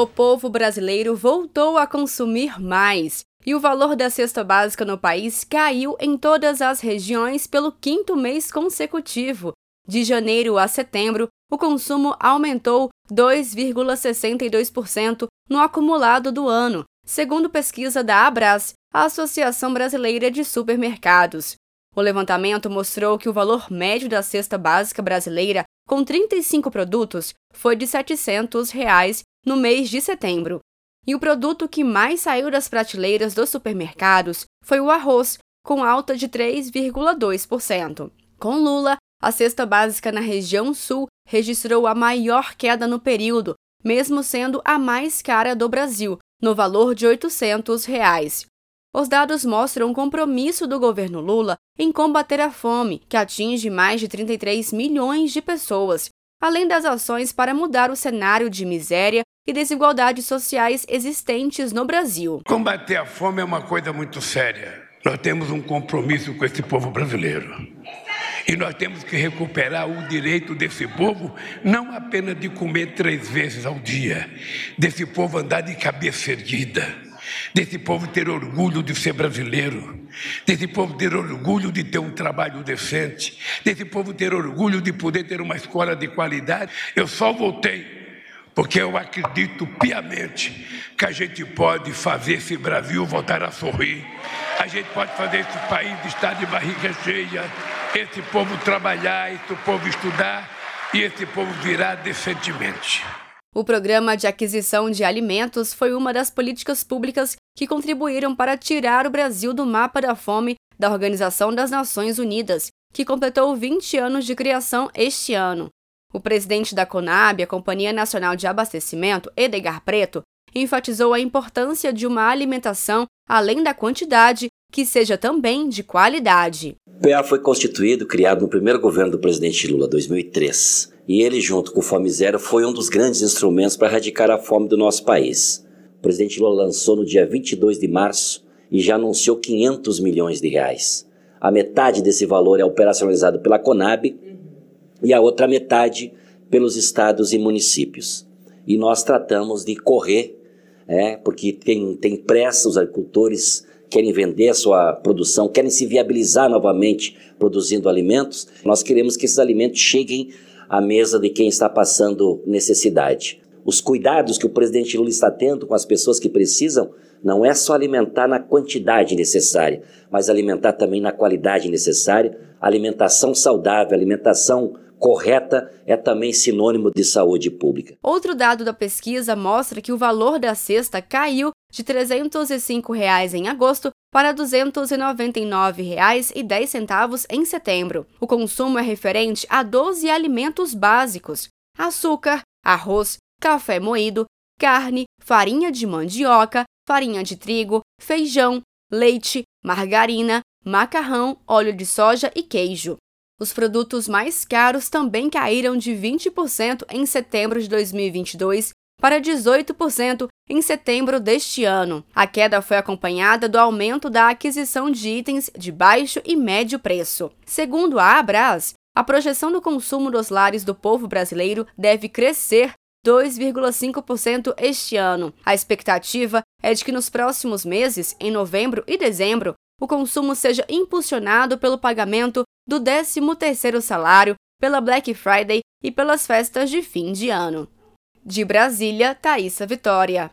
O povo brasileiro voltou a consumir mais e o valor da cesta básica no país caiu em todas as regiões pelo quinto mês consecutivo. De janeiro a setembro, o consumo aumentou 2,62% no acumulado do ano, segundo pesquisa da Abras, a Associação Brasileira de Supermercados. O levantamento mostrou que o valor médio da cesta básica brasileira, com 35 produtos, foi de 700 reais no mês de setembro. E o produto que mais saiu das prateleiras dos supermercados foi o arroz, com alta de 3,2%. Com Lula, a cesta básica na região sul registrou a maior queda no período, mesmo sendo a mais cara do Brasil, no valor de 800 reais. Os dados mostram o compromisso do governo Lula em combater a fome, que atinge mais de 33 milhões de pessoas, além das ações para mudar o cenário de miséria e desigualdades sociais existentes no Brasil. Combater a fome é uma coisa muito séria. Nós temos um compromisso com esse povo brasileiro. E nós temos que recuperar o direito desse povo, não apenas de comer três vezes ao dia, desse povo andar de cabeça erguida, desse povo ter orgulho de ser brasileiro, desse povo ter orgulho de ter um trabalho decente, desse povo ter orgulho de poder ter uma escola de qualidade. Eu só voltei porque eu acredito piamente que a gente pode fazer esse Brasil voltar a sorrir, a gente pode fazer esse país estar de barriga cheia, esse povo trabalhar, esse povo estudar e esse povo virar decentemente. O programa de aquisição de alimentos foi uma das políticas públicas que contribuíram para tirar o Brasil do mapa da fome da Organização das Nações Unidas, que completou 20 anos de criação este ano. O presidente da CONAB, a Companhia Nacional de Abastecimento, Edgar Preto, enfatizou a importância de uma alimentação, além da quantidade, que seja também de qualidade. O PA foi constituído, criado no primeiro governo do presidente Lula, 2003. E ele, junto com o Fome Zero, foi um dos grandes instrumentos para erradicar a fome do nosso país. O presidente Lula lançou no dia 22 de março e já anunciou 500 milhões de reais. A metade desse valor é operacionalizado pela Conab e a outra metade pelos estados e municípios. E nós tratamos de correr, é, porque tem, tem pressa, os agricultores querem vender a sua produção, querem se viabilizar novamente produzindo alimentos, nós queremos que esses alimentos cheguem à mesa de quem está passando necessidade. Os cuidados que o presidente Lula está tendo com as pessoas que precisam não é só alimentar na quantidade necessária, mas alimentar também na qualidade necessária, alimentação saudável, alimentação correta é também sinônimo de saúde pública. Outro dado da pesquisa mostra que o valor da cesta caiu de 305 reais em agosto para R$ 299,10 em setembro. O consumo é referente a 12 alimentos básicos: açúcar, arroz, café moído, carne, farinha de mandioca, farinha de trigo, feijão, leite, margarina, macarrão, óleo de soja e queijo. Os produtos mais caros também caíram de 20% em setembro de 2022 para 18% em setembro deste ano. A queda foi acompanhada do aumento da aquisição de itens de baixo e médio preço. Segundo a Abras, a projeção do consumo dos lares do povo brasileiro deve crescer 2,5% este ano. A expectativa é de que nos próximos meses, em novembro e dezembro, o consumo seja impulsionado pelo pagamento do 13º salário, pela Black Friday e pelas festas de fim de ano. De Brasília, Thaisa Vitória.